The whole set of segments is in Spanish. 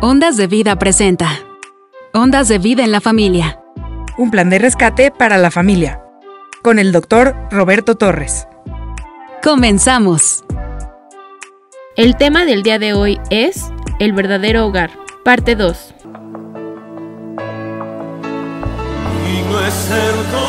Ondas de Vida presenta. Ondas de Vida en la Familia. Un plan de rescate para la familia. Con el doctor Roberto Torres. Comenzamos. El tema del día de hoy es El verdadero hogar, parte 2. Y no es el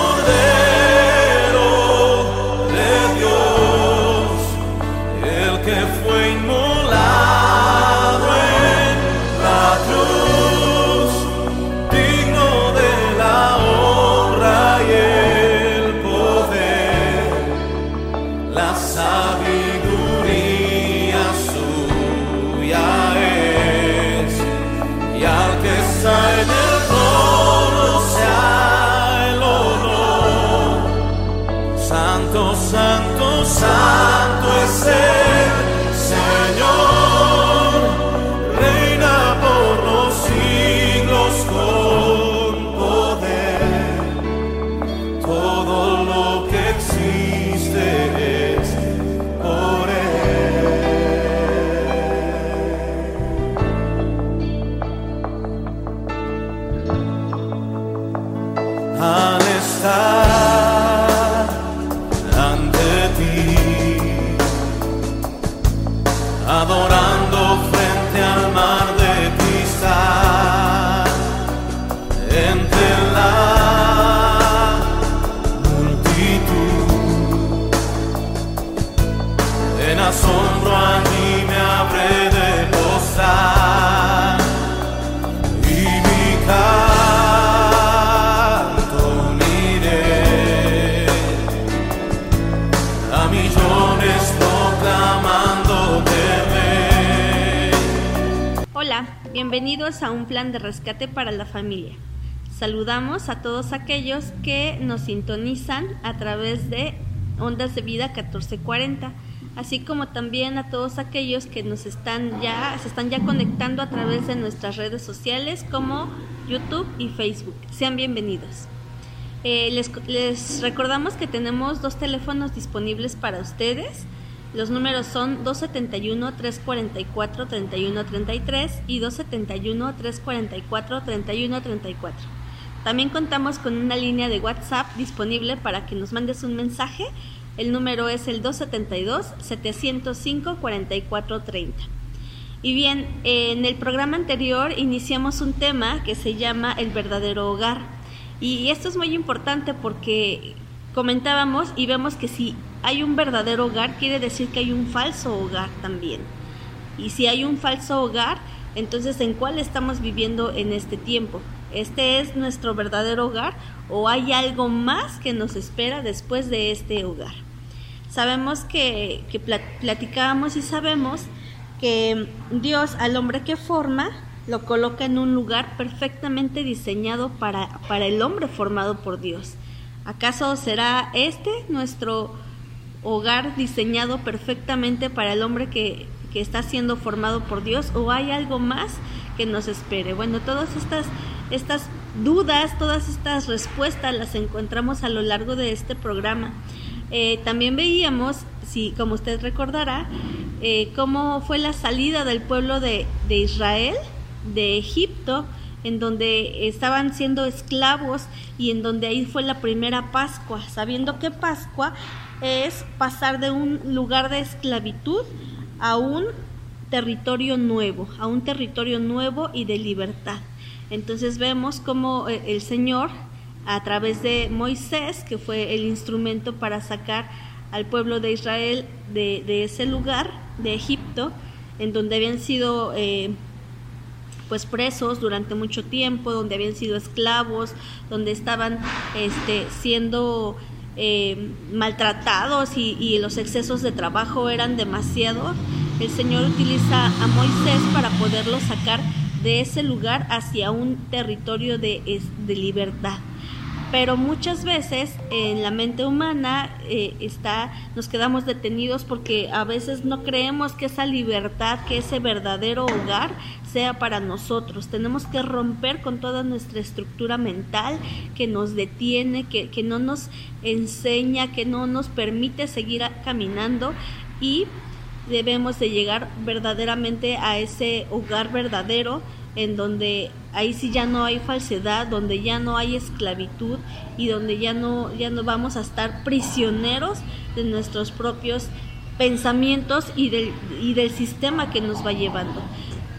bienvenidos a un plan de rescate para la familia. Saludamos a todos aquellos que nos sintonizan a través de Ondas de Vida 1440, así como también a todos aquellos que nos están ya se están ya conectando a través de nuestras redes sociales como YouTube y Facebook. Sean bienvenidos. Eh, les, les recordamos que tenemos dos teléfonos disponibles para ustedes. Los números son 271-344-3133 y 271-344-3134. También contamos con una línea de WhatsApp disponible para que nos mandes un mensaje. El número es el 272-705-4430. Y bien, en el programa anterior iniciamos un tema que se llama el verdadero hogar. Y esto es muy importante porque comentábamos y vemos que si hay un verdadero hogar, quiere decir que hay un falso hogar también. Y si hay un falso hogar, entonces ¿en cuál estamos viviendo en este tiempo? ¿Este es nuestro verdadero hogar o hay algo más que nos espera después de este hogar? Sabemos que, que plat- platicábamos y sabemos que Dios al hombre que forma lo coloca en un lugar perfectamente diseñado para, para el hombre formado por Dios. ¿Acaso será este nuestro hogar diseñado perfectamente para el hombre que, que está siendo formado por Dios o hay algo más que nos espere? Bueno, todas estas, estas dudas, todas estas respuestas las encontramos a lo largo de este programa. Eh, también veíamos, si, como usted recordará, eh, cómo fue la salida del pueblo de, de Israel de Egipto, en donde estaban siendo esclavos y en donde ahí fue la primera Pascua, sabiendo que Pascua es pasar de un lugar de esclavitud a un territorio nuevo, a un territorio nuevo y de libertad. Entonces vemos cómo eh, el Señor, a través de Moisés, que fue el instrumento para sacar al pueblo de Israel de, ese lugar, de Egipto, en donde habían sido eh, pues presos durante mucho tiempo, donde habían sido esclavos, donde estaban este, siendo eh, maltratados y, los excesos de trabajo eran demasiado, el Señor utiliza a Moisés para poderlo sacar de ese lugar hacia un territorio de, de libertad. Pero muchas veces en la mente humana eh, está, nos quedamos detenidos porque a veces no creemos que esa libertad, que ese verdadero hogar sea para nosotros. Tenemos que romper con toda nuestra estructura mental que nos detiene, que, que no nos enseña, que no nos permite seguir caminando y debemos de llegar verdaderamente a ese hogar verdadero en donde ahí sí ya no hay falsedad, donde ya no hay esclavitud y donde ya no ya no vamos a estar prisioneros de nuestros propios pensamientos y del, y del sistema que nos va llevando.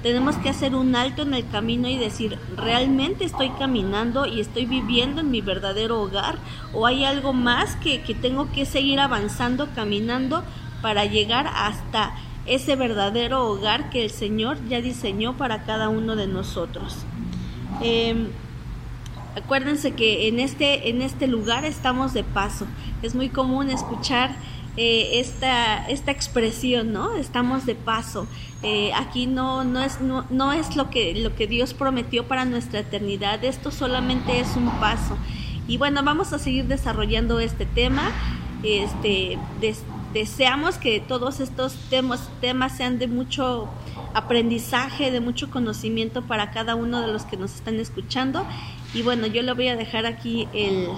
Tenemos que hacer un alto en el camino y decir, ¿realmente estoy caminando y estoy viviendo en mi verdadero hogar? ¿O hay algo más que, que tengo que seguir avanzando, caminando para llegar hasta ese verdadero hogar que el Señor ya diseñó para cada uno de nosotros? Eh, acuérdense que en este, en este lugar estamos de paso. Es muy común escuchar eh, esta, esta expresión, ¿no? Estamos de paso. Eh, aquí no, no, es, no, no, es lo que, lo que Dios prometió para nuestra eternidad, esto solamente es un paso. Y bueno, vamos a seguir desarrollando este tema. Este, deseamos que todos estos temas, sean de mucho aprendizaje, de mucho conocimiento para cada uno de los que nos están escuchando. Y bueno, yo le voy a dejar aquí el,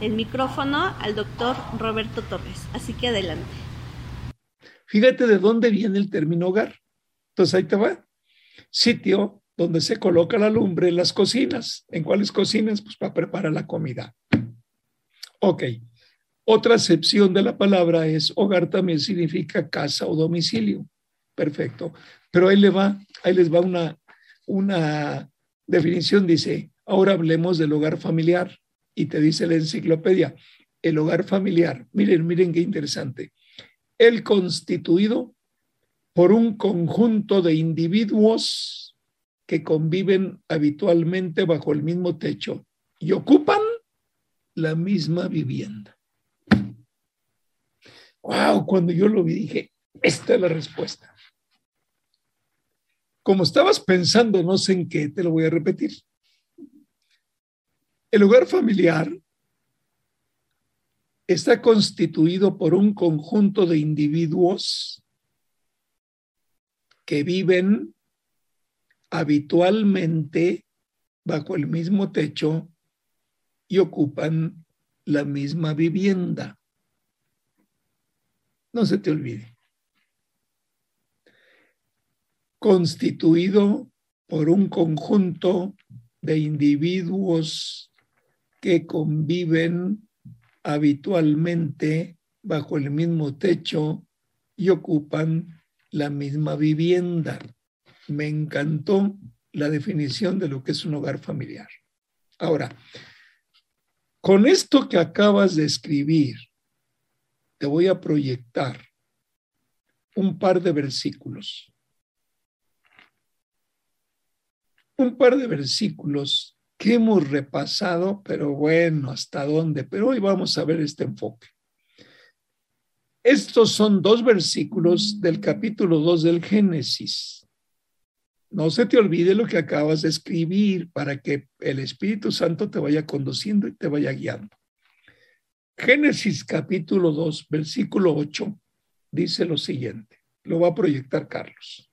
el micrófono al doctor Roberto Torres. Así que adelante. Fíjate de dónde viene el término hogar. Entonces ahí te va. Sitio donde se coloca la lumbre en las cocinas. ¿En cuáles cocinas? Pues para preparar la comida. Ok. Otra acepción de la palabra es hogar también significa casa o domicilio. Perfecto. Pero ahí, le va, ahí les va una, una definición. Dice, ahora hablemos del hogar familiar. Y te dice la enciclopedia, el hogar familiar. Miren, miren qué interesante. El constituido por un conjunto de individuos que conviven habitualmente bajo el mismo techo y ocupan la misma vivienda. Wow, cuando yo lo vi dije, esta es la respuesta. Como estabas pensando, no sé en qué, te lo voy a repetir. El hogar familiar está constituido por un conjunto de individuos que viven habitualmente bajo el mismo techo y ocupan la misma vivienda. No se te olvide. Constituido por un conjunto de individuos que conviven habitualmente bajo el mismo techo y ocupan la misma vivienda. Me encantó la definición de lo que es un hogar familiar. Ahora, con esto que acabas de escribir, te voy a proyectar un par de versículos. Un par de versículos que hemos repasado, pero bueno, ¿hasta dónde? Pero hoy vamos a ver este enfoque. Estos son dos versículos del capítulo 2 del Génesis. No se te olvide lo que acabas de escribir para que el Espíritu Santo te vaya conduciendo y te vaya guiando. Génesis capítulo 2, versículo 8, dice lo siguiente. Lo va a proyectar Carlos.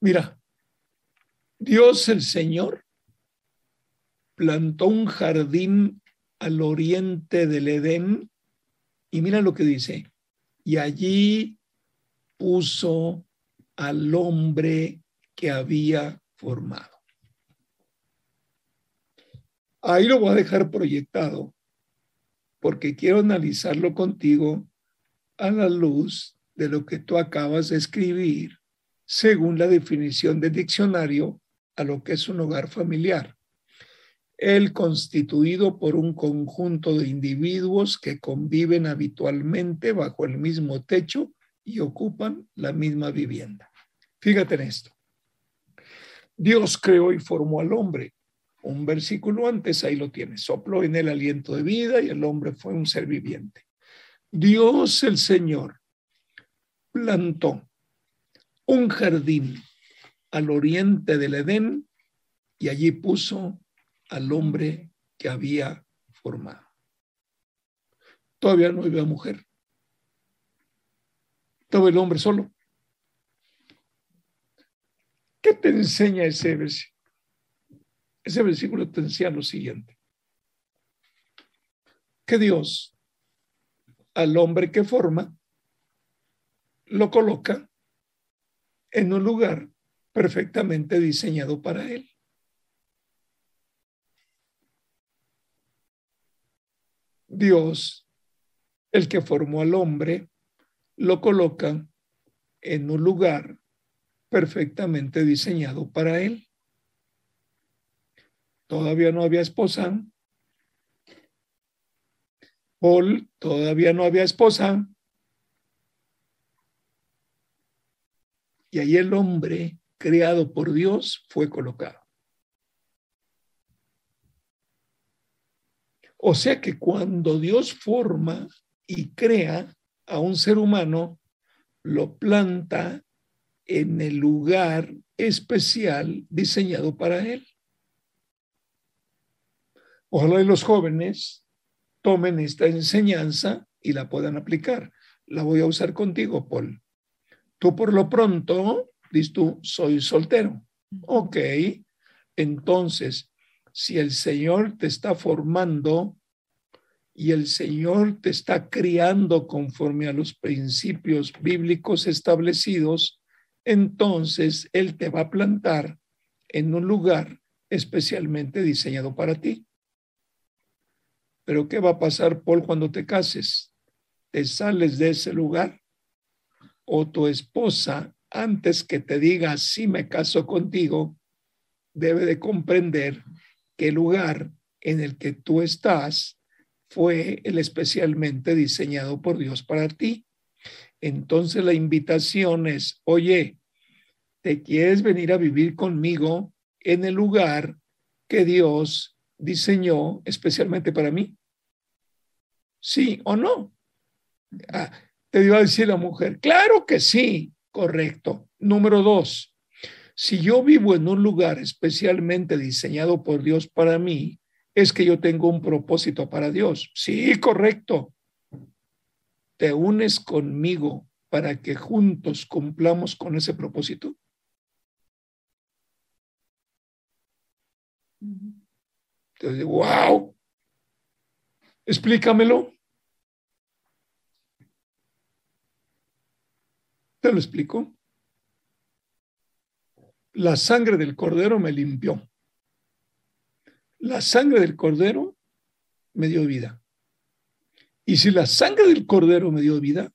Mira, Dios el Señor plantó un jardín al oriente del Edén y mira lo que dice, y allí puso al hombre que había formado. Ahí lo voy a dejar proyectado porque quiero analizarlo contigo a la luz de lo que tú acabas de escribir según la definición del diccionario a lo que es un hogar familiar. El constituido por un conjunto de individuos que conviven habitualmente bajo el mismo techo y ocupan la misma vivienda. Fíjate en esto. Dios creó y formó al hombre. Un versículo antes, ahí lo tienes. Sopló en el aliento de vida y el hombre fue un ser viviente. Dios el Señor plantó un jardín al oriente del Edén y allí puso al hombre que había formado. Todavía no había mujer. Todo el hombre solo. ¿Qué te enseña ese versículo? Ese versículo te enseña lo siguiente. Que Dios al hombre que forma, lo coloca en un lugar perfectamente diseñado para él. Dios, el que formó al hombre, lo coloca en un lugar perfectamente diseñado para él. Todavía no había esposa. Paul todavía no había esposa. Y ahí el hombre creado por Dios fue colocado. O sea que cuando Dios forma y crea a un ser humano, lo planta en el lugar especial diseñado para él. Ojalá los jóvenes tomen esta enseñanza y la puedan aplicar. La voy a usar contigo, Paul. Tú por lo pronto, dices tú, soy soltero. Ok, entonces, si el Señor te está formando y el Señor te está criando conforme a los principios bíblicos establecidos, entonces Él te va a plantar en un lugar especialmente diseñado para ti. Pero ¿qué va a pasar, Paul, cuando te cases? ¿Te sales de ese lugar? ¿O tu esposa, antes que te diga si me caso contigo, debe de comprender que el lugar en el que tú estás fue el especialmente diseñado por Dios para ti? Entonces la invitación es, oye, ¿te quieres venir a vivir conmigo en el lugar que Dios diseñó especialmente para mí? ¿Sí o no? Ah, te iba a decir la mujer, claro que sí, correcto. Número dos, si yo vivo en un lugar especialmente diseñado por Dios para mí, es que yo tengo un propósito para Dios. Sí, correcto te unes conmigo para que juntos cumplamos con ese propósito? Entonces, wow, explícamelo. Te lo explico. La sangre del cordero me limpió. La sangre del cordero me dio vida. Y si la sangre del cordero me dio vida,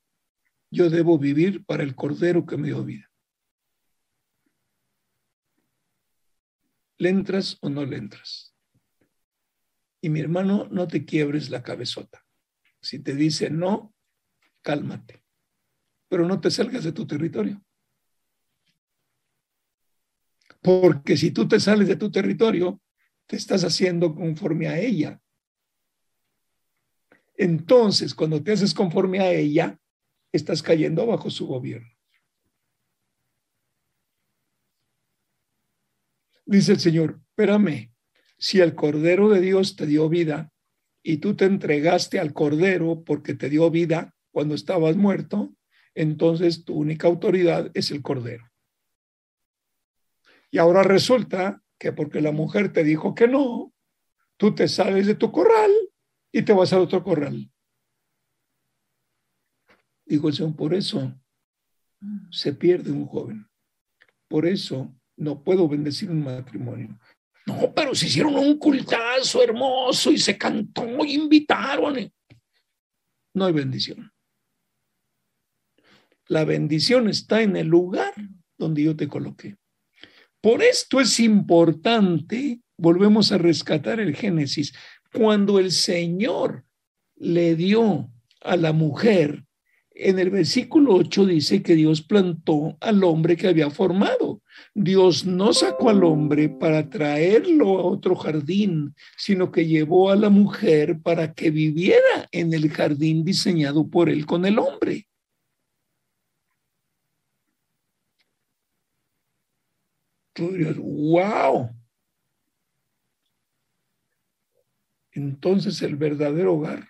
yo debo vivir para el cordero que me dio vida. ¿Le entras o no le entras? Y mi hermano, no te quiebres la cabezota. Si te dice no, cálmate. Pero no te salgas de tu territorio. Porque si tú te sales de tu territorio, te estás haciendo conforme a ella. Entonces, cuando te haces conforme a ella, estás cayendo bajo su gobierno. Dice el Señor, espérame, si el Cordero de Dios te dio vida y tú te entregaste al Cordero porque te dio vida cuando estabas muerto, entonces tu única autoridad es el Cordero. Y ahora resulta que porque la mujer te dijo que no, tú te sales de tu corral y te vas al otro corral. Digo por eso se pierde un joven. Por eso no puedo bendecir un matrimonio. No, pero se hicieron un cultazo hermoso y se cantó y invitaron. No hay bendición. La bendición está en el lugar donde yo te coloqué. Por esto es importante, volvemos a rescatar el Génesis, cuando el Señor le dio a la mujer, en el versículo 8 dice que Dios plantó al hombre que había formado. Dios no sacó al hombre para traerlo a otro jardín, sino que llevó a la mujer para que viviera en el jardín diseñado por él con el hombre. Wow, entonces el verdadero hogar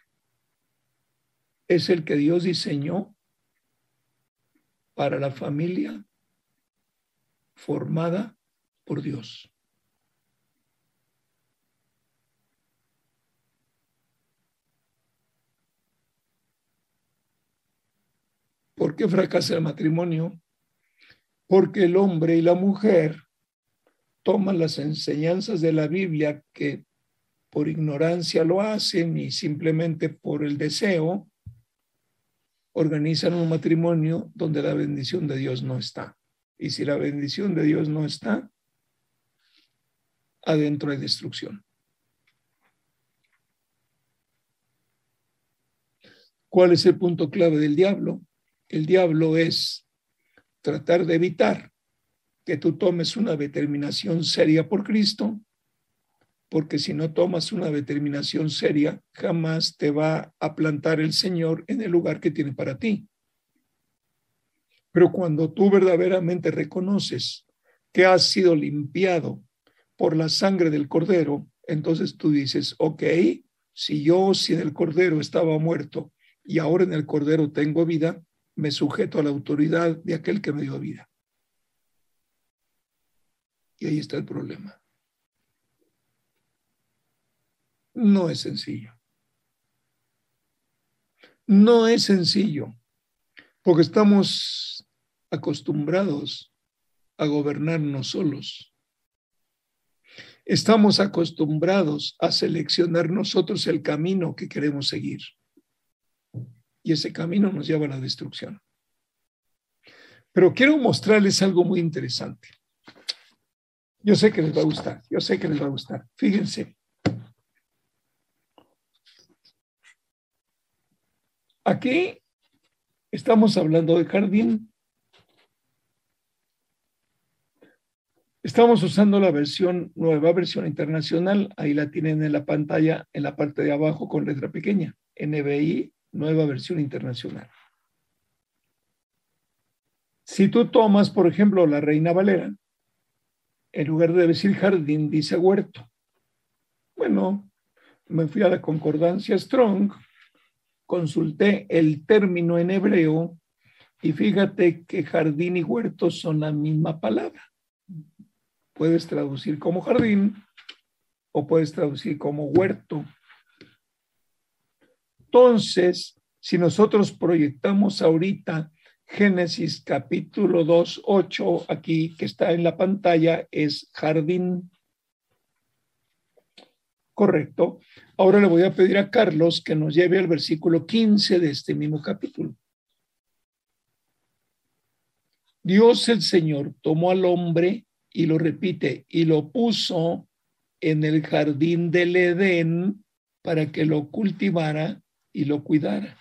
es el que Dios diseñó para la familia formada por Dios. ¿Por qué fracasa el matrimonio? Porque el hombre y la mujer toman las enseñanzas de la Biblia que por ignorancia lo hacen y simplemente por el deseo organizan un matrimonio donde la bendición de Dios no está. Y si la bendición de Dios no está, adentro hay destrucción. ¿Cuál es el punto clave del diablo? El diablo es tratar de evitar que tú tomes una determinación seria por Cristo, porque si no tomas una determinación seria, jamás te va a plantar el Señor en el lugar que tiene para ti. Pero cuando tú verdaderamente reconoces que has sido limpiado por la sangre del cordero, entonces tú dices, ok, si yo sin el cordero estaba muerto y ahora en el cordero tengo vida, me sujeto a la autoridad de aquel que me dio vida. Y ahí está el problema. No es sencillo. No es sencillo, porque estamos acostumbrados a gobernarnos solos. Estamos acostumbrados a seleccionar nosotros el camino que queremos seguir. Y ese camino nos lleva a la destrucción. Pero quiero mostrarles algo muy interesante. Yo sé que les va a gustar, yo sé que les va a gustar. Fíjense. Aquí estamos hablando de jardín. Estamos usando la versión, nueva versión internacional. Ahí la tienen en la pantalla, en la parte de abajo con letra pequeña. NBI, nueva versión internacional. Si tú tomas, por ejemplo, la Reina Valera, en lugar de decir jardín, dice huerto. Bueno, me fui a la concordancia Strong, consulté el término en hebreo y fíjate que jardín y huerto son la misma palabra. Puedes traducir como jardín o puedes traducir como huerto. Entonces, si nosotros proyectamos ahorita Génesis capítulo 2, 8, aquí que está en la pantalla, es jardín. Correcto. Ahora le voy a pedir a Carlos que nos lleve al versículo 15 de este mismo capítulo. Dios el Señor tomó al hombre y lo repite, y lo puso en el jardín del Edén para que lo cultivara y lo cuidara.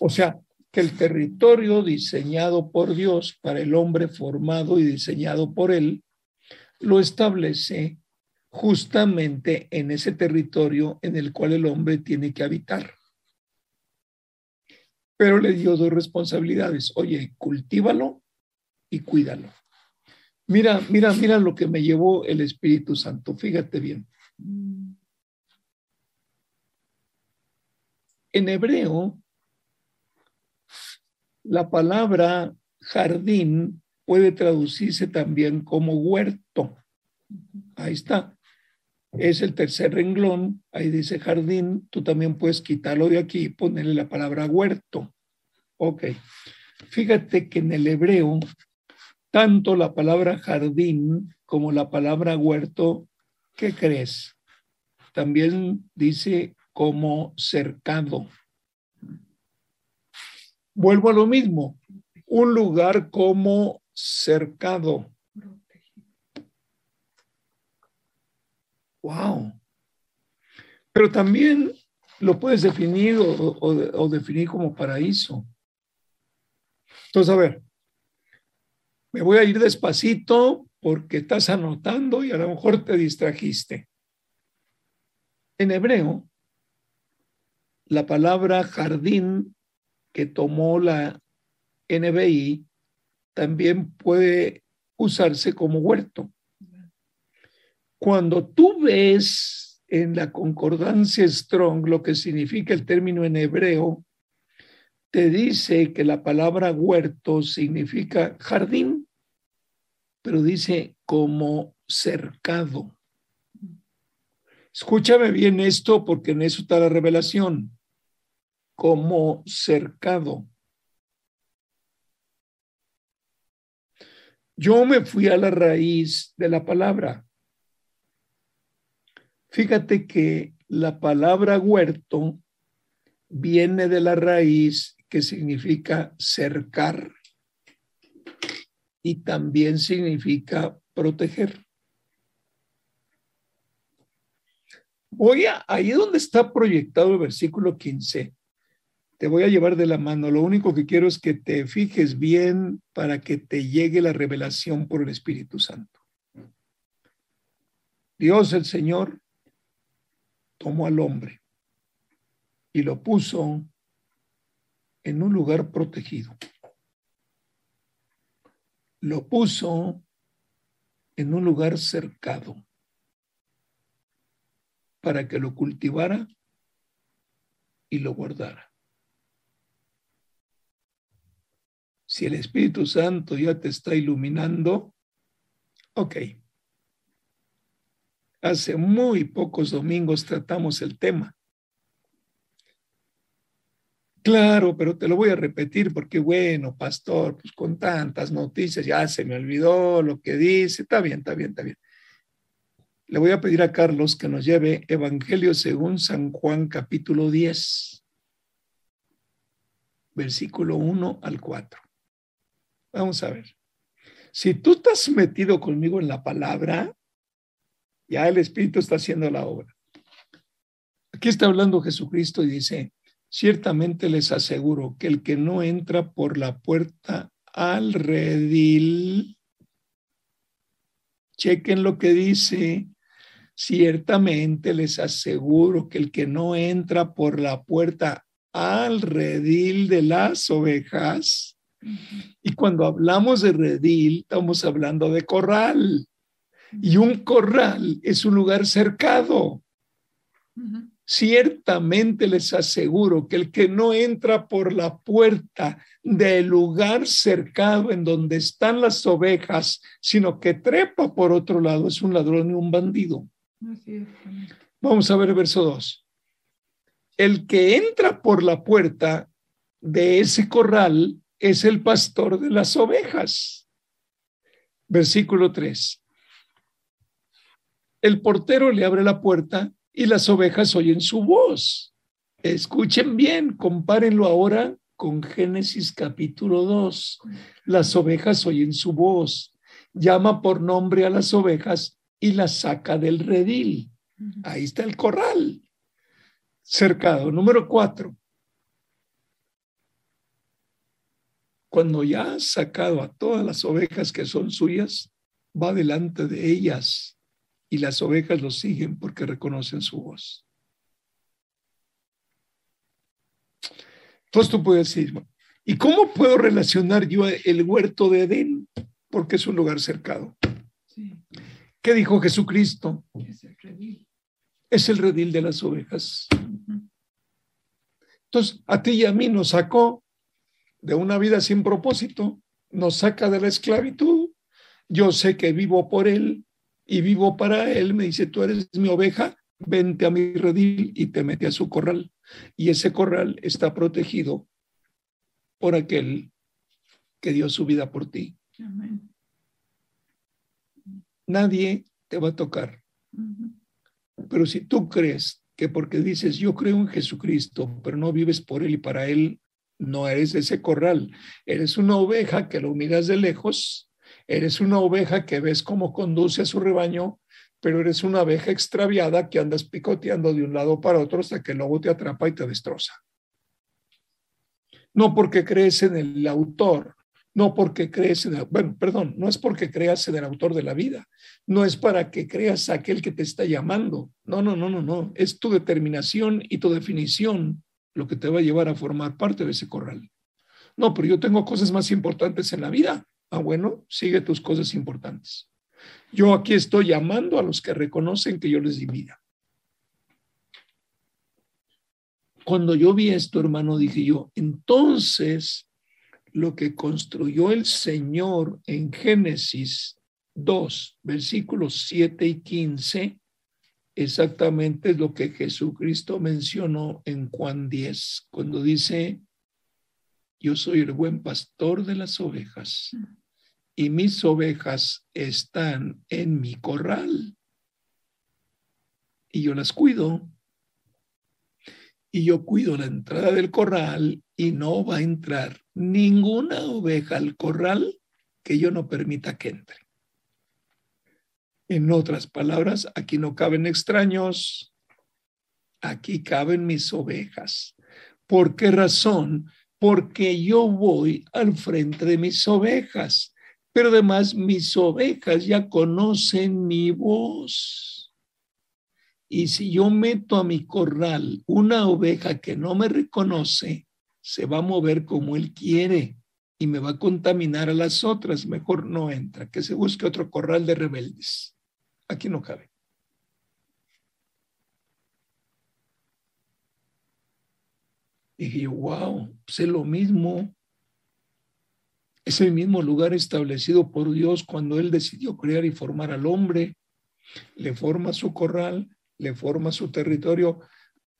O sea, que el territorio diseñado por Dios para el hombre formado y diseñado por él, lo establece justamente en ese territorio en el cual el hombre tiene que habitar. Pero le dio dos responsabilidades. Oye, cultívalo y cuídalo. Mira, mira, mira lo que me llevó el Espíritu Santo. Fíjate bien. En hebreo, la palabra jardín puede traducirse también como huerto. Ahí está. Es el tercer renglón, ahí dice jardín, tú también puedes quitarlo de aquí y ponerle la palabra huerto. Ok. Fíjate que en el hebreo, tanto la palabra jardín como la palabra huerto, ¿qué crees? También dice como cercado. Vuelvo a lo mismo, un lugar como cercado. Wow. Pero también lo puedes definir o, definir como paraíso. Entonces, a ver, me voy a ir despacito porque estás anotando y a lo mejor te distrajiste. En hebreo, la palabra jardín que tomó la NBI también puede usarse como huerto. Cuando tú ves en la concordancia Strong lo que significa el término en hebreo, te dice que la palabra huerto significa jardín, pero dice como cercado. Escúchame bien esto porque en eso está la revelación, como cercado. Yo me fui a la raíz de la palabra. Fíjate que la palabra huerto viene de la raíz que significa cercar y también significa proteger. Voy a, ahí donde está proyectado el versículo 15, te voy a llevar de la mano. Lo único que quiero es que te fijes bien para que te llegue la revelación por el Espíritu Santo. Dios el Señor tomó al hombre y lo puso en un lugar protegido. Lo puso en un lugar cercado para que lo cultivara y lo guardara. Si el Espíritu Santo ya te está iluminando, ok. Hace muy pocos domingos tratamos el tema. Claro, pero te lo voy a repetir porque, bueno, pastor, pues con tantas noticias ya se me olvidó lo que dice. Está bien, está bien, está bien. Le voy a pedir a Carlos que nos lleve Evangelio según San Juan capítulo 10, versículo 1 al 4. Vamos a ver. Si tú estás metido conmigo en la palabra, ya el Espíritu está haciendo la obra. Aquí está hablando Jesucristo y dice, Ciertamente les aseguro que el que no entra por la puerta al redil, chequen lo que dice, ciertamente les aseguro que el que no entra por la puerta al redil de las ovejas, y cuando hablamos de redil, estamos hablando de corral. Y un corral es un lugar cercado. Ciertamente les aseguro que el que no entra por la puerta del lugar cercado en donde están las ovejas, sino que trepa por otro lado, es un ladrón y un bandido. Vamos a ver el verso 2. El que entra por la puerta de ese corral es el pastor de las ovejas. Versículo 3. El portero le abre la puerta y las ovejas oyen su voz. Escuchen bien, compárenlo ahora con Génesis capítulo 2. Las ovejas oyen su voz, llama por nombre a las ovejas y las saca del redil. Ahí está el corral. Cercado. Número cuatro. Cuando ya ha sacado a todas las ovejas que son suyas, va delante de ellas y las ovejas lo siguen porque reconocen su voz. Entonces tú puedes decir, ¿y cómo puedo relacionar yo el huerto de Edén? Porque es un lugar cercado. ¿Qué dijo Jesucristo? Es el redil. Es el redil de las ovejas. Entonces, a ti y a mí nos sacó de una vida sin propósito, nos saca de la esclavitud. Yo sé que vivo por Él, y vivo para él, me dice, tú eres mi oveja, vente a mi redil y te mete a su corral. Y ese corral está protegido por aquel que dio su vida por ti. Nadie te va a tocar. Pero si tú crees que porque dices, yo creo en Jesucristo, pero no vives por Él y para Él, no eres ese corral. Eres una oveja que lo miras de lejos Eres una oveja que ves cómo conduce a su rebaño, pero eres una oveja extraviada que andas picoteando de un lado para otro hasta que luego te atrapa y te destroza. No porque crees en el autor, no porque crees en el, bueno, perdón, no es porque creas en el autor de la vida, no es para que creas aquel que te está llamando. No, no, no, no, no, es tu determinación y tu definición lo que te va a llevar a formar parte de ese corral. No, pero yo tengo cosas más importantes en la vida. Ah, bueno, sigue tus cosas importantes. Yo aquí estoy llamando a los que reconocen que yo les di vida. Cuando yo vi esto, hermano, dije yo, entonces lo que construyó el Señor en Génesis 2, versículos 7 y 15, exactamente es lo que Jesucristo mencionó en Juan 10, cuando dice, yo soy el buen pastor de las ovejas y mis ovejas están en mi corral y yo las cuido. Y yo cuido la entrada del corral y no va a entrar ninguna oveja al corral que yo no permita que entre. En otras palabras, aquí no caben extraños, aquí caben mis ovejas. ¿Por qué razón? Porque yo voy al frente de mis ovejas, pero además mis ovejas ya conocen mi voz. Y si yo meto a mi corral una oveja que no me reconoce, se va a mover como él quiere y me va a contaminar a las otras. Mejor no entra, que se busque otro corral de rebeldes. Aquí no cabe. Dije wow, sé lo mismo. Es el mismo lugar establecido por Dios cuando Él decidió crear y formar al hombre. Le forma su corral, le forma su territorio.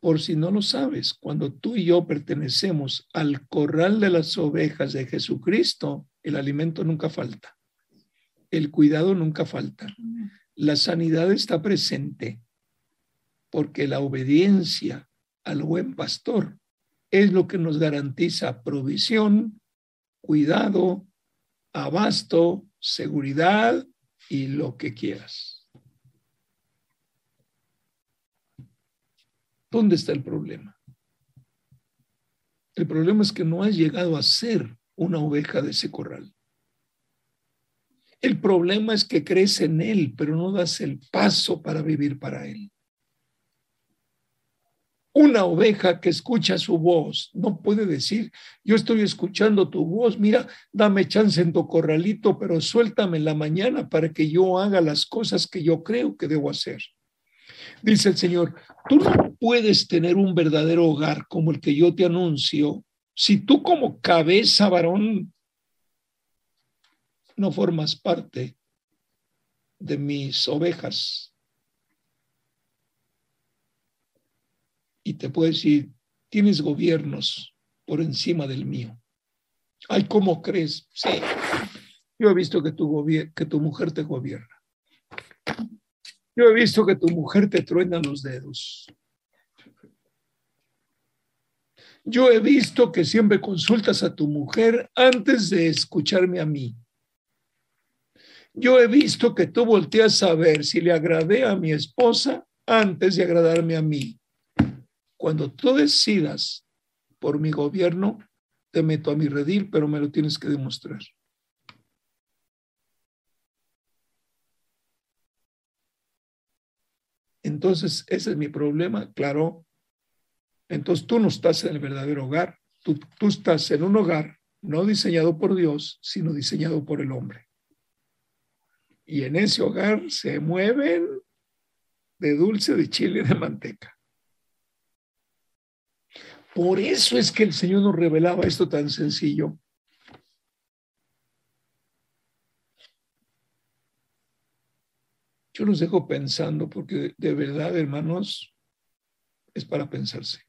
Por si no lo sabes, cuando tú y yo pertenecemos al corral de las ovejas de Jesucristo, el alimento nunca falta. El cuidado nunca falta. La sanidad está presente porque la obediencia al buen pastor es lo que nos garantiza provisión, cuidado, abasto, seguridad y lo que quieras. ¿Dónde está el problema? El problema es que no has llegado a ser una oveja de ese corral. El problema es que crees en Él, pero no das el paso para vivir para Él. Una oveja que escucha su voz no puede decir, yo estoy escuchando tu voz, mira, dame chance en tu corralito, pero suéltame en la mañana para que yo haga las cosas que yo creo que debo hacer. Dice el Señor, tú no puedes tener un verdadero hogar como el que yo te anuncio si tú como cabeza varón no formas parte de mis ovejas. Y te puedo decir, tienes gobiernos por encima del mío. Ay, ¿cómo crees? Sí, yo he visto que tu, que tu mujer te gobierna. Yo he visto que tu mujer te truena los dedos. Yo he visto que siempre consultas a tu mujer antes de escucharme a mí. Yo he visto que tú volteas a ver si le agradé a mi esposa antes de agradarme a mí. Cuando tú decidas por mi gobierno, te meto a mi redil, pero me lo tienes que demostrar. Entonces, ese es mi problema, claro. Entonces, tú no estás en el verdadero hogar, tú, tú estás en un hogar no diseñado por Dios, sino diseñado por el hombre. Y en ese hogar se mueven de dulce, de chile, de manteca. Por eso es que el Señor nos revelaba esto tan sencillo. Yo los dejo pensando porque de verdad, hermanos, es para pensarse.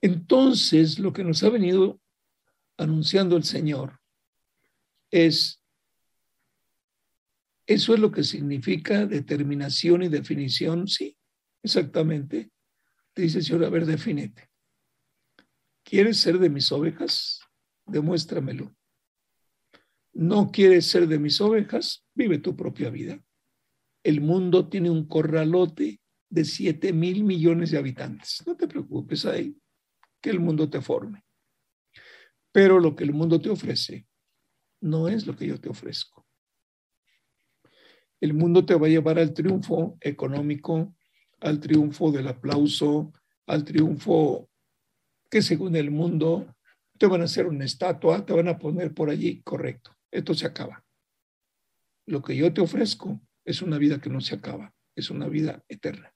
Entonces, lo que nos ha venido anunciando el Señor es, eso es lo que significa determinación y definición, sí, exactamente, dice Señor, a ver, defínete. ¿Quieres ser de mis ovejas? Demuéstramelo. ¿No quieres ser de mis ovejas? Vive tu propia vida. El mundo tiene un corralote de 7 mil millones de habitantes. No te preocupes ahí, que el mundo te forme. Pero lo que el mundo te ofrece no es lo que yo te ofrezco. El mundo te va a llevar al triunfo económico, al triunfo del aplauso, al triunfo que según el mundo te van a hacer una estatua, te van a poner por allí, correcto. Esto se acaba. Lo que yo te ofrezco es una vida que no se acaba, es una vida eterna.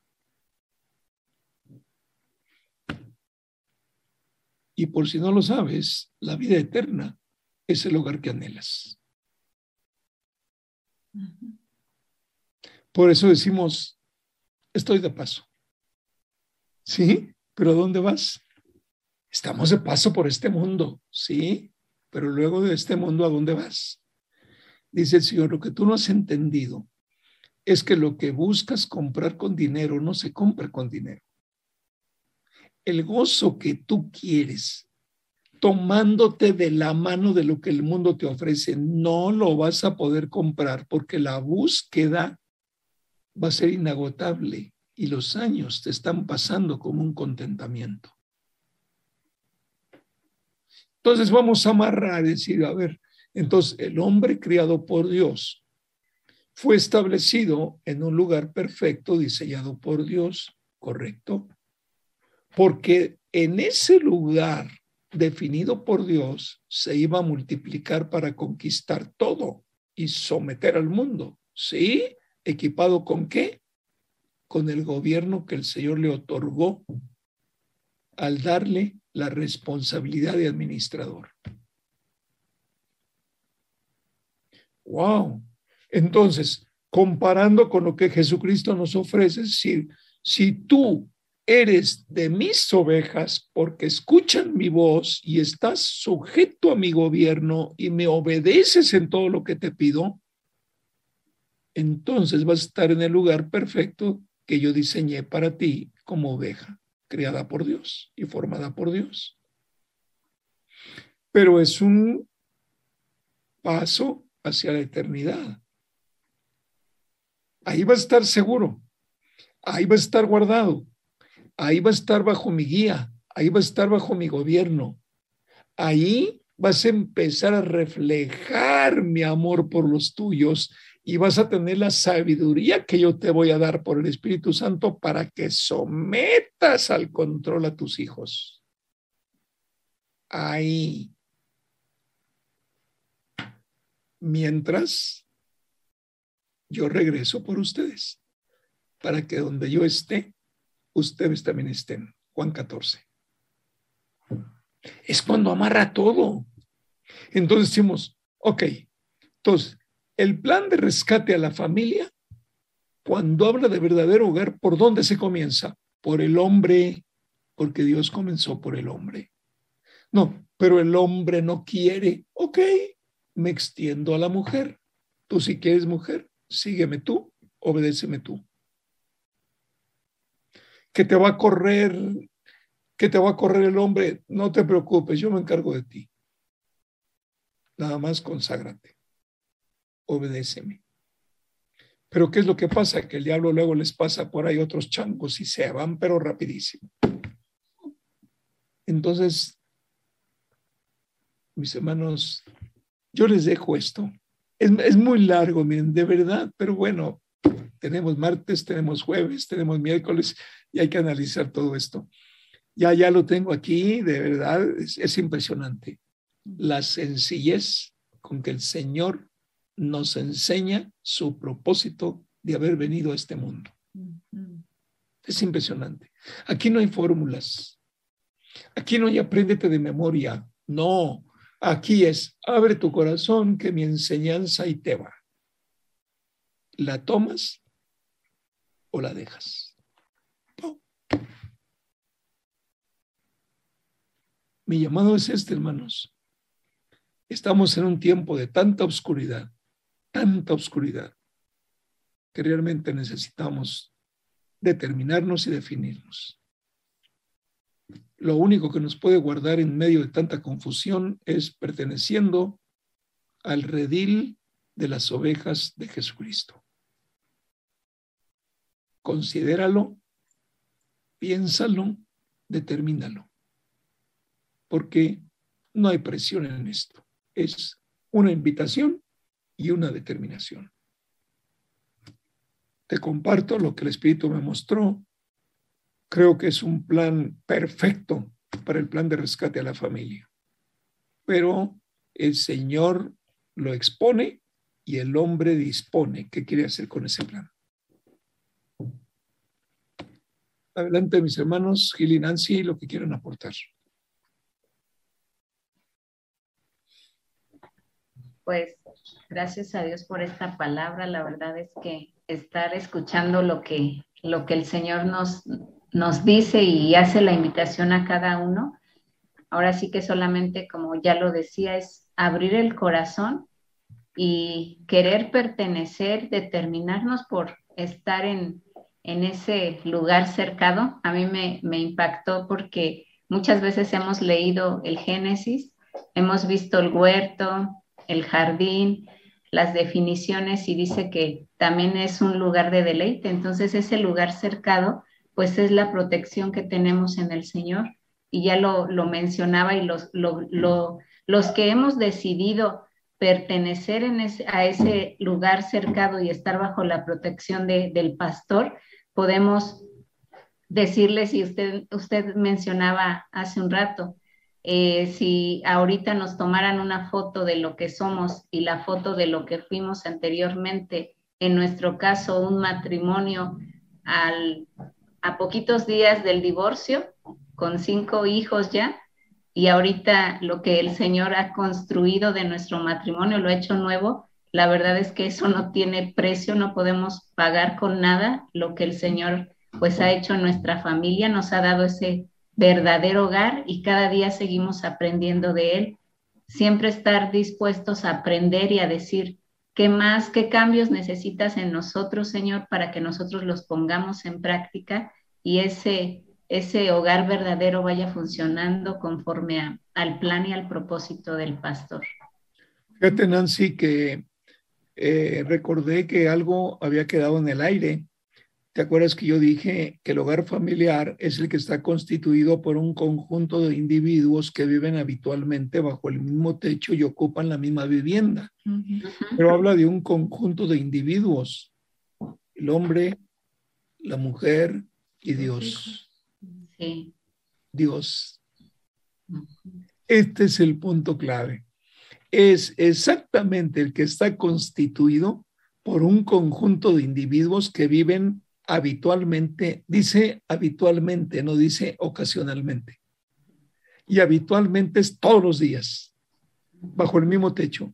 Y por si no lo sabes, la vida eterna es el hogar que anhelas. Por eso decimos, estoy de paso. ¿Sí? ¿Pero dónde vas? Estamos de paso por este mundo, ¿sí? pero luego de este mundo, ¿a dónde vas? Dice el Señor, lo que tú no has entendido es que lo que buscas comprar con dinero no se compra con dinero. El gozo que tú quieres, tomándote de la mano de lo que el mundo te ofrece, no lo vas a poder comprar porque la búsqueda va a ser inagotable y los años te están pasando como un contentamiento. Entonces vamos a amarrar, decir, a ver, entonces el hombre criado por Dios fue establecido en un lugar perfecto, diseñado por Dios, ¿correcto? Porque en ese lugar definido por Dios se iba a multiplicar para conquistar todo y someter al mundo. ¿Sí? ¿Equipado con qué? Con el gobierno que el Señor le otorgó al darle la responsabilidad de administrador. Wow. Entonces, comparando con lo que Jesucristo nos ofrece, si, si tú eres de mis ovejas porque escuchan mi voz y estás sujeto a mi gobierno y me obedeces en todo lo que te pido, entonces vas a estar en el lugar perfecto que yo diseñé para ti como oveja, creada por Dios y formada por Dios. Pero es un paso hacia la eternidad. Ahí va a estar seguro, ahí va a estar guardado, ahí va a estar bajo mi guía, ahí va a estar bajo mi gobierno. Ahí vas a empezar a reflejar mi amor por los tuyos y vas a tener la sabiduría que yo te voy a dar por el Espíritu Santo para que sometas al control a tus hijos. Ahí. Mientras yo regreso por ustedes, para que donde yo esté, ustedes también estén. Juan 14. Es cuando amarra todo. Entonces decimos, ok, entonces, el plan de rescate a la familia, cuando habla de verdadero hogar, ¿por dónde se comienza? Por el hombre, porque Dios comenzó por el hombre. No, pero el hombre no quiere. Ok, me extiendo a la mujer. Tú si quieres mujer, sígueme tú, obedéceme tú. Que te va a correr, que te va a correr el hombre, no te preocupes, yo me encargo de ti. Nada más conságrate, obedéceme. Pero ¿qué es lo que pasa? Que el diablo luego les pasa por ahí otros chancos y se van, pero rapidísimo. Entonces, mis hermanos, yo les dejo esto. Es, muy largo, miren, de verdad, pero bueno, tenemos martes, tenemos jueves, tenemos miércoles y hay que analizar todo esto. Ya, ya lo tengo aquí, de verdad, es, impresionante. La sencillez con que el Señor nos enseña su propósito de haber venido a este mundo. Es impresionante. Aquí no hay fórmulas. Aquí no hay apréndete de memoria. No, Aquí es, abre tu corazón que mi enseñanza y te va. ¿La tomas o la dejas? Mi llamado es este, hermanos. Estamos en un tiempo de tanta oscuridad, tanta oscuridad, que realmente necesitamos determinarnos y definirnos. Lo único que nos puede guardar en medio de tanta confusión es perteneciendo al redil de las ovejas de Jesucristo. Considéralo, piénsalo, determínalo, porque no hay presión en esto. Es una invitación y una determinación. Te comparto lo que el Espíritu me mostró creo que es un plan perfecto para el plan de rescate a la familia. Pero el Señor lo expone y el hombre dispone qué quiere hacer con ese plan. Adelante, mis hermanos, Gil y Nancy, lo que quieran aportar. Pues gracias a Dios por esta palabra. La verdad es que estar escuchando lo que, lo que el Señor nos, nos dice y hace la invitación a cada uno, ahora sí que solamente, como ya lo decía, es abrir el corazón y querer pertenecer, determinarnos por estar en, en ese lugar cercado. A mí me, me impactó porque muchas veces hemos leído el Génesis, hemos visto el huerto, el jardín, las definiciones y dice que también es un lugar de deleite. Entonces ese lugar cercado, pues es la protección que tenemos en el Señor. Y ya lo, lo mencionaba y los, lo, los que hemos decidido pertenecer en a ese lugar cercado y estar bajo la protección de, del pastor, podemos decirle, si usted, usted mencionaba hace un rato, eh, si ahorita nos tomaran una foto de lo que somos y la foto de lo que fuimos anteriormente, en nuestro caso un matrimonio a poquitos días del divorcio, con cinco hijos ya, y ahorita lo que el Señor ha construido de nuestro matrimonio, lo ha hecho nuevo, la verdad es que eso no tiene precio, no podemos pagar con nada lo que el Señor pues ha hecho en nuestra familia, nos ha dado ese verdadero hogar y cada día seguimos aprendiendo de él. Siempre estar dispuestos a aprender y a decir qué más, qué cambios necesitas en nosotros, Señor, para que nosotros los pongamos en práctica y ese, ese hogar verdadero vaya funcionando conforme al plan y al propósito del pastor. Fíjate, Nancy, que eh, recordé que algo había quedado en el aire ¿Te acuerdas que yo dije que el hogar familiar es el que está constituido por un conjunto de individuos que viven habitualmente bajo el mismo techo y ocupan la misma vivienda? Pero habla de un conjunto de individuos, el hombre, la mujer y Dios. Sí. Dios. Este es el punto clave. Es exactamente el que está constituido por un conjunto de individuos que viven habitualmente, dice habitualmente, no dice ocasionalmente. Y habitualmente es todos los días, bajo el mismo techo,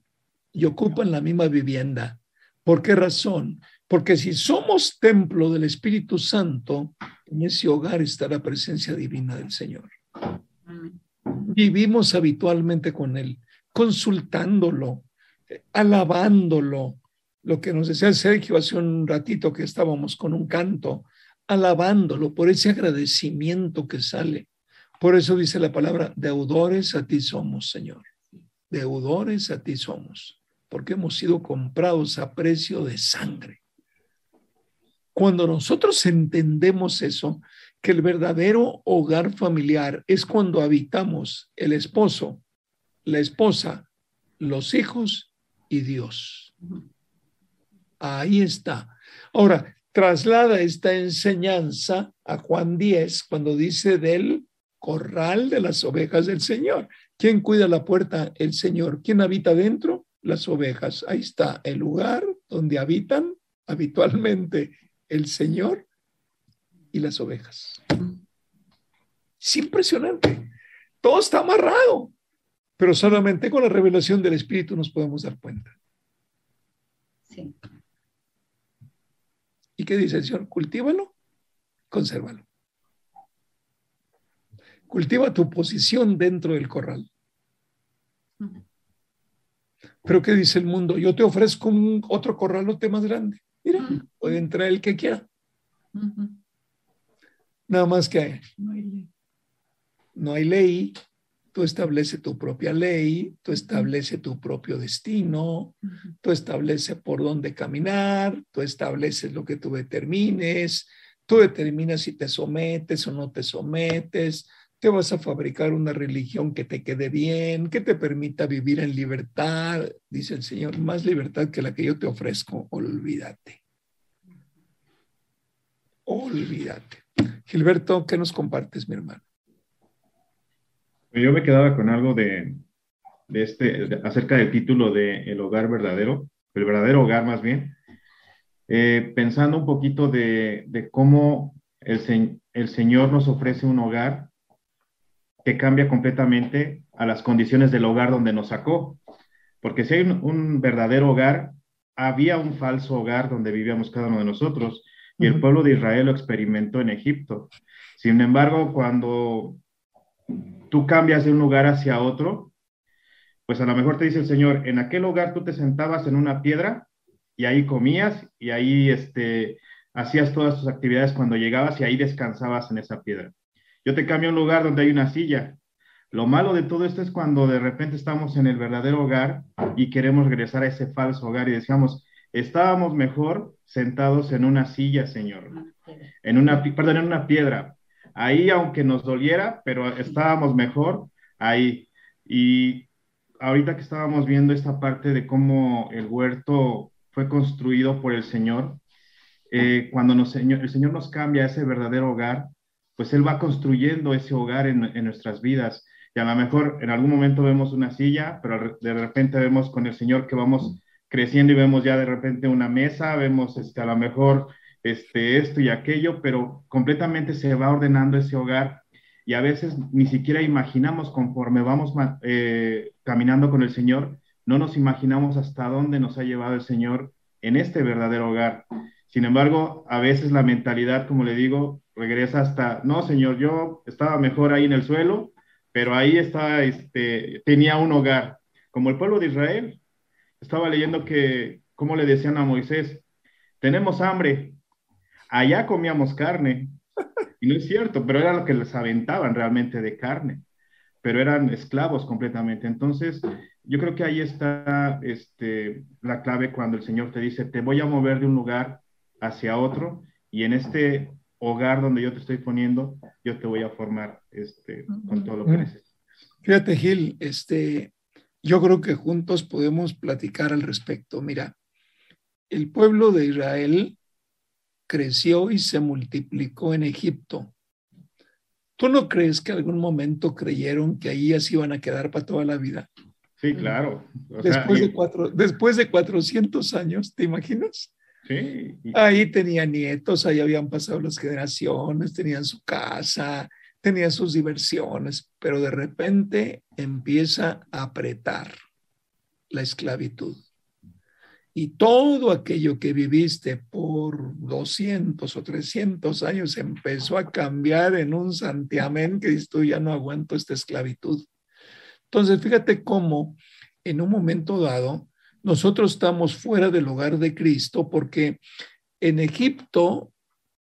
y ocupan la misma vivienda. ¿Por qué razón? Porque si somos templo del Espíritu Santo, en ese hogar está la presencia divina del Señor. Vivimos habitualmente con Él, consultándolo, alabándolo, lo que nos decía Sergio hace un ratito que estábamos con un canto, alabándolo por ese agradecimiento que sale. Por eso dice la palabra, deudores a ti somos, Señor. Deudores a ti somos, porque hemos sido comprados a precio de sangre. Cuando nosotros entendemos eso, que el verdadero hogar familiar es cuando habitamos el esposo, la esposa, los hijos y Dios. Ahí está. Ahora, traslada esta enseñanza a Juan 10 cuando dice del corral de las ovejas del Señor. ¿Quién cuida la puerta? El Señor. ¿Quién habita dentro? Las ovejas. Ahí está el lugar donde habitan habitualmente el Señor y las ovejas. Es impresionante. Todo está amarrado, pero solamente con la revelación del Espíritu nos podemos dar cuenta. Sí. ¿Y qué dice el Señor? Cultívalo, consérvalo. Cultiva tu posición dentro del corral. Pero ¿qué dice el mundo? Yo te ofrezco un otro corralote más grande. Mira, puede entrar el que quiera. Nada más que no hay ley, tú estableces tu propia ley, tú estableces tu propio destino, tú estableces por dónde caminar, tú estableces lo que tú determines, tú determinas si te sometes o no te sometes, te vas a fabricar una religión que te quede bien, que te permita vivir en libertad, dice el Señor, más libertad que la que yo te ofrezco, olvídate. Olvídate. Gilberto, ¿qué nos compartes, mi hermano? Yo me quedaba con algo de, este, acerca del título de El hogar verdadero, el verdadero hogar más bien, eh, pensando un poquito de, cómo el, el Señor nos ofrece un hogar que cambia completamente a las condiciones del hogar donde nos sacó. Porque si hay un, verdadero hogar, había un falso hogar donde vivíamos cada uno de nosotros y el pueblo de Israel lo experimentó en Egipto. Sin embargo, cuando tú cambias de un lugar hacia otro, pues a lo mejor te dice el Señor, en aquel lugar tú te sentabas en una piedra y ahí comías y ahí este, hacías todas tus actividades cuando llegabas y ahí descansabas en esa piedra. Yo te cambio a un lugar donde hay una silla. Lo malo de todo esto es cuando de repente estamos en el verdadero hogar y queremos regresar a ese falso hogar y decíamos, estábamos mejor sentados en una silla, Señor, en una, perdón, en una piedra. Ahí, aunque nos doliera, pero estábamos mejor ahí. Y ahorita que estábamos viendo esta parte de cómo el huerto fue construido por el Señor, eh, cuando nos, el Señor nos cambia ese verdadero hogar, pues Él va construyendo ese hogar en, nuestras vidas. Y a lo mejor en algún momento vemos una silla, pero de repente vemos con el Señor que vamos creciendo y vemos ya de repente una mesa, vemos este, a lo mejor este, esto y aquello, pero completamente se va ordenando ese hogar y a veces ni siquiera imaginamos conforme vamos eh, caminando con el Señor, no nos imaginamos hasta dónde nos ha llevado el Señor en este verdadero hogar. Sin embargo, a veces la mentalidad, como le digo, regresa hasta, no, Señor, yo estaba mejor ahí en el suelo, pero ahí está, este, tenía un hogar, como el pueblo de Israel. Estaba leyendo que, como le decían a Moisés, tenemos hambre, allá comíamos carne, y no es cierto, pero era lo que les aventaban realmente de carne, pero eran esclavos completamente. Entonces, yo creo que ahí está este, la clave cuando el Señor te dice, te voy a mover de un lugar hacia otro y en este hogar donde yo te estoy poniendo, yo te voy a formar este, con todo lo que necesitas. Fíjate, Gil, este, yo creo que juntos podemos platicar al respecto. Mira, el pueblo de Israel creció y se multiplicó en Egipto. ¿Tú no crees que algún momento creyeron que ahí así iban a quedar para toda la vida? Sí, claro. O después, de cuatro, después de 400 años, ¿te imaginas? Sí. Ahí tenían nietos, ahí habían pasado las generaciones, tenían su casa, tenían sus diversiones, pero de repente empieza a apretar la esclavitud. Y todo aquello que viviste por 200 o 300 años empezó a cambiar en un santiamén que dices tú, ya no aguanto esta esclavitud. Entonces, fíjate cómo en un momento dado nosotros estamos fuera del hogar de Cristo porque en Egipto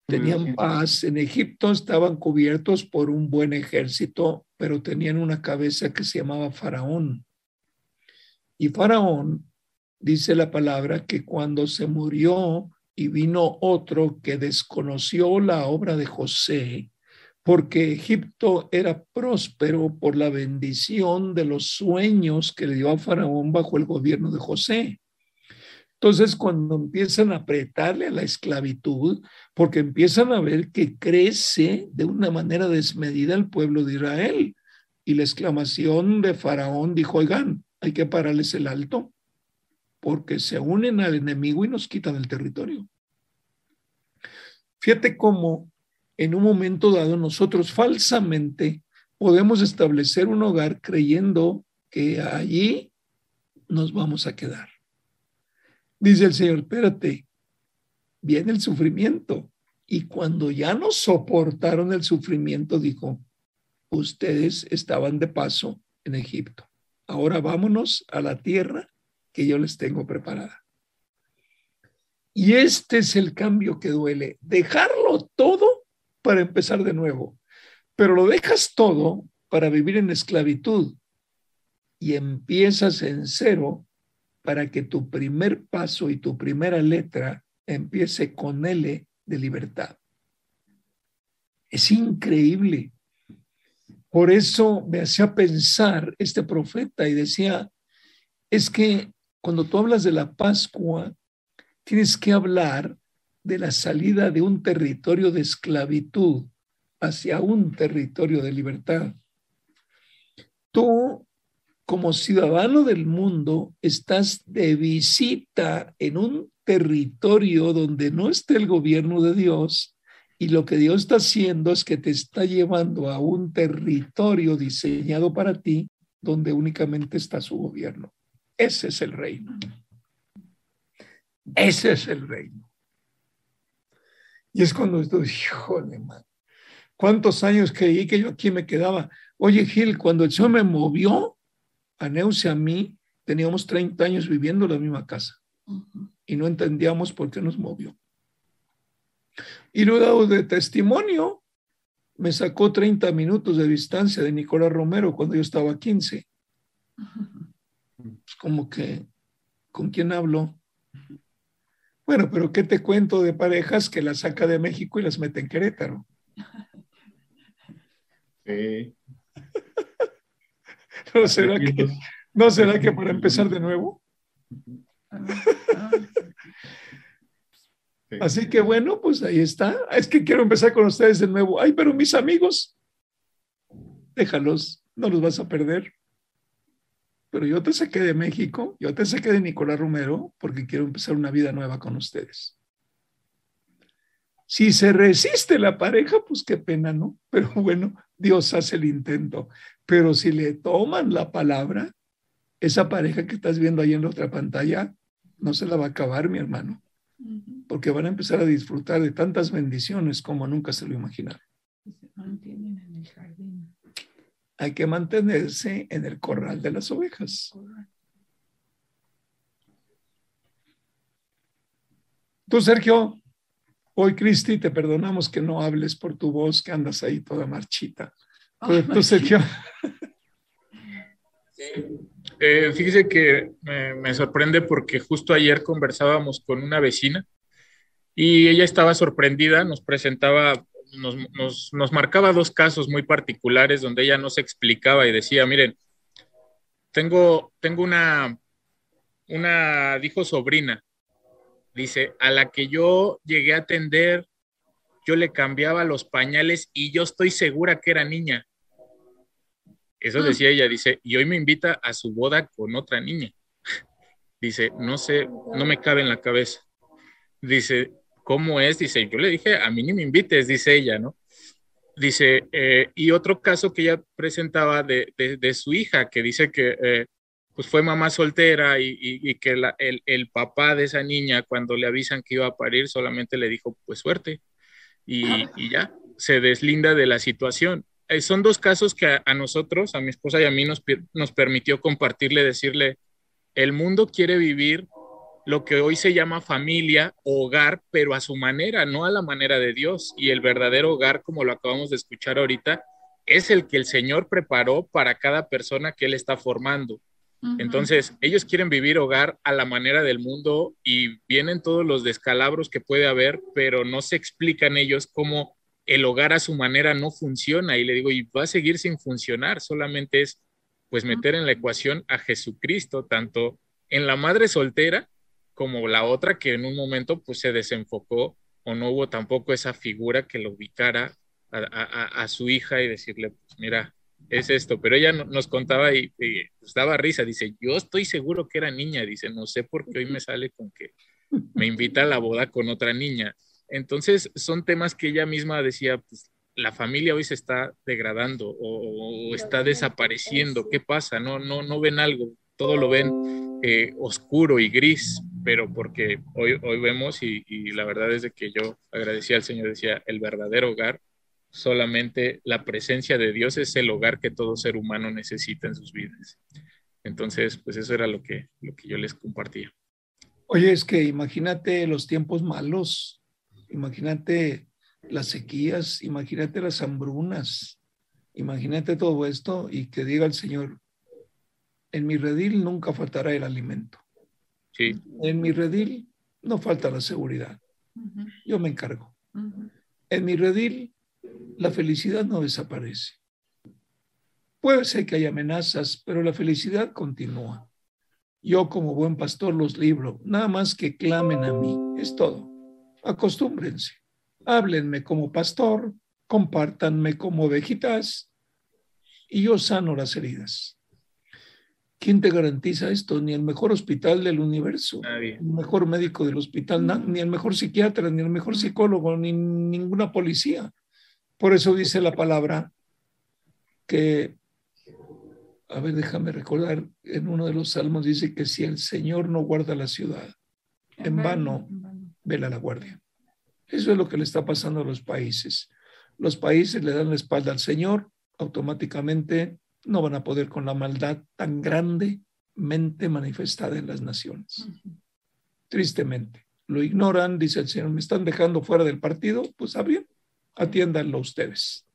tenían paz, en Egipto estaban cubiertos por un buen ejército, pero tenían una cabeza que se llamaba Faraón. Y Faraón dice la palabra que cuando se murió y vino otro que desconoció la obra de José, porque Egipto era próspero por la bendición de los sueños que le dio a Faraón bajo el gobierno de José. Entonces, cuando empiezan a apretarle a la esclavitud, porque empiezan a ver que crece de una manera desmedida el pueblo de Israel, y la exclamación de Faraón dijo, oigan, hay que pararles el alto, porque se unen al enemigo y nos quitan el territorio. Fíjate cómo en un momento dado nosotros falsamente podemos establecer un hogar creyendo que allí nos vamos a quedar. Dice el Señor, espérate, viene el sufrimiento. Y cuando ya no soportaron el sufrimiento, dijo, ustedes estaban de paso en Egipto. Ahora vámonos a la tierra que yo les tengo preparada. Y este es el cambio que duele, dejarlo todo para empezar de nuevo. Pero lo dejas todo para vivir en esclavitud y empiezas en cero para que tu primer paso y tu primera letra empiece con L de libertad. Es increíble. Por eso me hacía pensar este profeta y decía, es que cuando tú hablas de la Pascua, tienes que hablar de la salida de un territorio de esclavitud hacia un territorio de libertad. Tú, como ciudadano del mundo, estás de visita en un territorio donde no está el gobierno de Dios y lo que Dios está haciendo es que te está llevando a un territorio diseñado para ti donde únicamente está su gobierno. Ese es el reino. Ese es el reino. Y es cuando estoy, híjole, man. ¿Cuántos años creí que yo aquí me quedaba? Oye, Gil, cuando el Señor me movió a Neuce a mí, teníamos 30 años viviendo en la misma casa y no entendíamos por qué nos movió. Y luego de testimonio, me sacó 30 minutos de distancia de Nicolás Romero cuando yo estaba 15. Como que, ¿con quién hablo? Bueno, pero ¿qué te cuento de parejas que las saca de México y las mete en Querétaro? Sí. ¿No será que, ¿no será que para empezar de nuevo? Sí. Así que bueno, pues ahí está. Es que quiero empezar con ustedes de nuevo. Ay, pero mis amigos, déjalos, no los vas a perder. Pero yo te saqué de México, yo te saqué de Nicolás Romero porque quiero empezar una vida nueva con ustedes. Si se resiste la pareja, pues qué pena, ¿no? Pero bueno, Dios hace el intento. Pero si le toman la palabra, esa pareja que estás viendo ahí en la otra pantalla, no se la va a acabar, mi hermano, porque van a empezar a disfrutar de tantas bendiciones como nunca se lo imaginaron. Hay que mantenerse en el corral de las ovejas. Tú, Sergio, hoy, Cristi, te perdonamos que no hables por tu voz, que andas ahí toda marchita. Pero tú, Sergio, Eh, fíjese que me, me sorprende porque justo ayer conversábamos con una vecina y ella estaba sorprendida, nos presentaba, nos, nos, nos marcaba dos casos muy particulares donde ella no se explicaba y decía, miren, tengo, tengo una, una, dijo sobrina, dice, a la que yo llegué a atender, yo le cambiaba los pañales y yo estoy segura que era niña. Eso decía ella, dice, y hoy me invita a su boda con otra niña. Dice, no sé, no me cabe en la cabeza. Dice, ¿cómo es? Dice, yo le dije, a mí ni me invites, dice ella, ¿no? Dice, eh, y otro caso que ella presentaba de, de, su hija, que dice que eh, pues fue mamá soltera y, y, que el, el, papá de esa niña, cuando le avisan que iba a parir, solamente le dijo, pues suerte. Y, y ya, se deslinda de la situación eh, son dos casos que a, a, nosotros, a mi esposa y a mí, nos, nos permitió compartirle, decirle, el mundo quiere vivir lo que hoy se llama familia o hogar, pero a su manera, no a la manera de Dios. Y el verdadero hogar, como lo acabamos de escuchar ahorita, es el que el Señor preparó para cada persona que Él está formando. Uh -huh. Entonces, ellos quieren vivir hogar a la manera del mundo y vienen todos los descalabros que puede haber, pero no se explican ellos cómo el hogar a su manera no funciona y le digo, y va a seguir sin funcionar, solamente es pues meter en la ecuación a Jesucristo, tanto en la madre soltera como la otra que en un momento pues se desenfocó o no hubo tampoco esa figura que lo ubicara a, a, a su hija y decirle, pues mira, es esto, pero ella nos contaba y, y pues daba risa, dice, yo estoy seguro que era niña, dice, no sé por qué hoy me sale con que me invita a la boda con otra niña. Entonces, son temas que ella misma decía, pues, la familia hoy se está degradando o, o, está desapareciendo. ¿Qué pasa? No, no, no ven algo, todo lo ven eh, oscuro y gris, pero porque hoy, hoy vemos y, y, la verdad es de que yo agradecía al Señor, decía, el verdadero hogar, solamente la presencia de Dios es el hogar que todo ser humano necesita en sus vidas. Entonces, pues eso era lo que, lo que yo les compartía. Oye, es que imagínate los tiempos malos, imagínate las sequías, imagínate las hambrunas, imagínate todo esto y que diga el Señor, en mi redil nunca faltará el alimento. Sí. En mi redil no falta la seguridad. Uh -huh. Yo me encargo. Uh -huh. En mi redil la felicidad no desaparece. Puede ser que haya amenazas, pero la felicidad continúa. Yo como buen pastor los libro, nada más que clamen a mí, es todo acostúmbrense. Háblenme como pastor, compártanme como ovejitas y yo sano las heridas. ¿Quién te garantiza esto? Ni el mejor hospital del universo, Nadie. el mejor médico del hospital, ni el mejor psiquiatra, ni el mejor psicólogo, ni ninguna policía. Por eso dice la palabra que, a ver, déjame recordar, en uno de los salmos dice que si el Señor no guarda la ciudad, en vano vela la guardia. Eso es lo que le está pasando a los países. los países le dan la espalda al Señor, automáticamente no van a poder con la maldad tan grandemente manifestada en las naciones. Tristemente, lo ignoran, dice el Señor, me están dejando fuera del partido, pues está bien, atiéndanlo ustedes.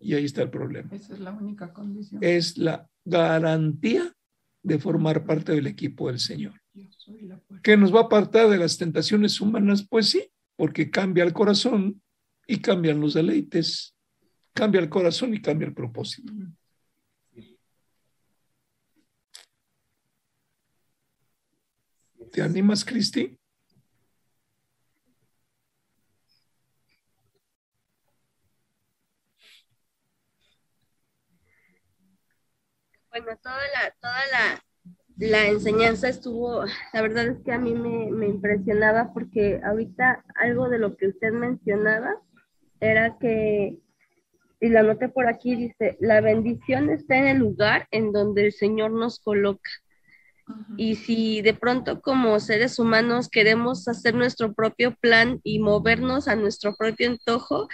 Y ahí está el problema. Esa es la única condición. Es la garantía de formar parte del equipo del Señor. ¿Que nos va a apartar de las tentaciones humanas? Pues sí, porque cambia el corazón y cambian los deleites, cambia el corazón y cambia el propósito. ¿Te animas, Cristi? Bueno, toda la, toda la, la enseñanza estuvo, la verdad es que a mí me, me impresionaba porque ahorita algo de lo que usted mencionaba era que, y la anoté por aquí, dice, la bendición está en el lugar en donde el Señor nos coloca. Y si de pronto como seres humanos queremos hacer nuestro propio plan y movernos a nuestro propio antojo,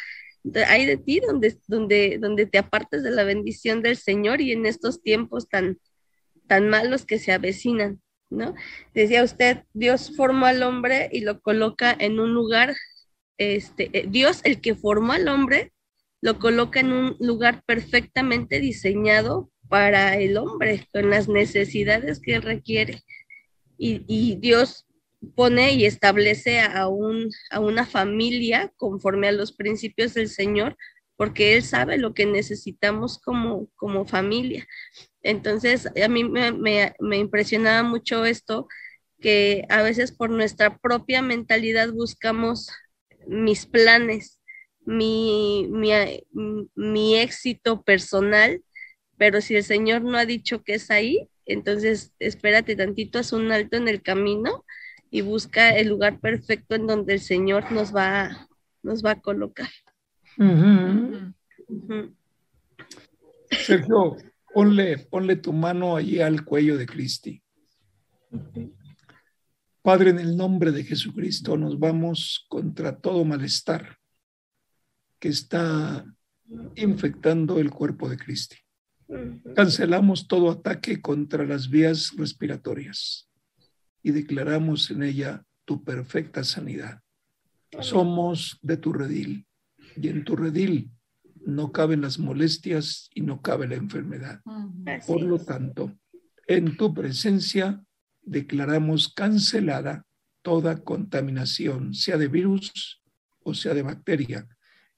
hay de ti donde, donde, donde te apartes de la bendición del Señor y en estos tiempos tan, tan malos que se avecinan, ¿no? Decía usted, Dios formó al hombre y lo coloca en un lugar, este, eh, Dios, el que formó al hombre, lo coloca en un lugar perfectamente diseñado para el hombre, con las necesidades que requiere. Y, y Dios pone y establece a, un, a una familia conforme a los principios del Señor, porque Él sabe lo que necesitamos como, como familia. Entonces, a mí me, me, me impresionaba mucho esto, que a veces por nuestra propia mentalidad buscamos mis planes, mi, mi, mi éxito personal, pero si el Señor no ha dicho que es ahí, entonces espérate tantito, haz un alto en el camino y busca el lugar perfecto en donde el Señor nos va, nos va a colocar. Sergio, ponle, ponle tu mano allí al cuello de Cristi. Padre, en el nombre de Jesucristo nos vamos contra todo malestar que está infectando el cuerpo de Cristi. Cancelamos todo ataque contra las vías respiratorias y declaramos en ella tu perfecta sanidad. Somos de tu redil y en tu redil no caben las molestias y no cabe la enfermedad. Así Por lo es. tanto, en tu presencia declaramos cancelada toda contaminación, sea de virus o sea de bacteria,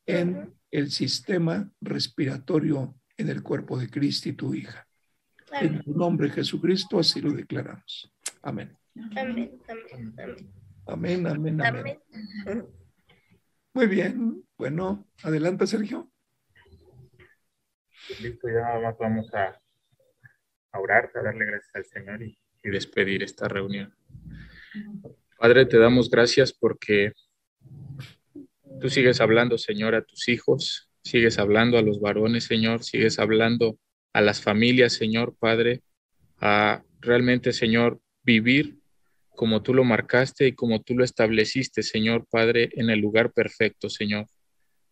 en el sistema respiratorio en el cuerpo de Cristo y tu hija. En tu nombre, Jesucristo, así lo declaramos. Amén. Amén, amén, amén. Amén, amén, amén. Amén. Muy bien. Bueno, adelante, Sergio. Listo, ya nada más vamos a, a orar, a darle gracias al Señor y, y despedir esta reunión. Padre, te damos gracias porque tú sigues hablando, Señor, a tus hijos, sigues hablando a los varones, Señor, sigues hablando a las familias, Señor, Padre, a realmente, Señor, vivir como tú lo marcaste y como tú lo estableciste, Señor, Padre, en el lugar perfecto, Señor.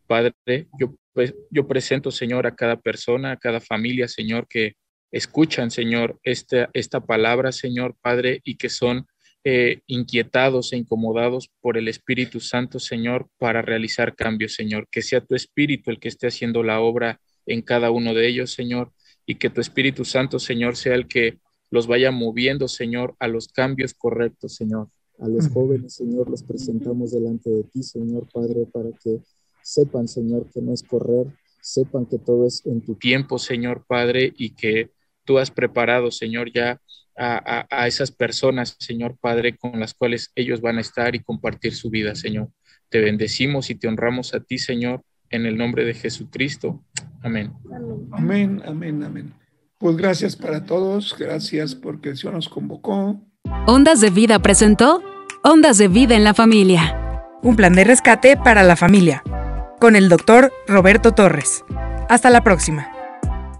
Padre, yo, pues, yo presento, Señor, a cada persona, a cada familia, Señor, que escuchan, Señor, esta, esta palabra, Señor, Padre, y que son eh, inquietados e incomodados por el Espíritu Santo, Señor, para realizar cambios, Señor. Que sea tu Espíritu el que esté haciendo la obra en cada uno de ellos, Señor, y que tu Espíritu Santo, Señor, sea el que los vaya moviendo, Señor, a los cambios correctos, Señor. A los jóvenes, Señor, los presentamos delante de ti, Señor Padre, para que sepan, Señor, que no es correr, sepan que todo es en tu tiempo, Señor Padre, y que tú has preparado, Señor, ya a, a, a, esas personas, Señor Padre, con las cuales ellos van a estar y compartir su vida, Señor. Te bendecimos y te honramos a ti, Señor, en el nombre de Jesucristo. Amén. Amén, amén, amén. Pues gracias para todos, gracias porque el Señor nos convocó. Ondas de Vida presentó Ondas de Vida en la Familia. Un plan de rescate para la familia. Con el doctor Roberto Torres. Hasta la próxima.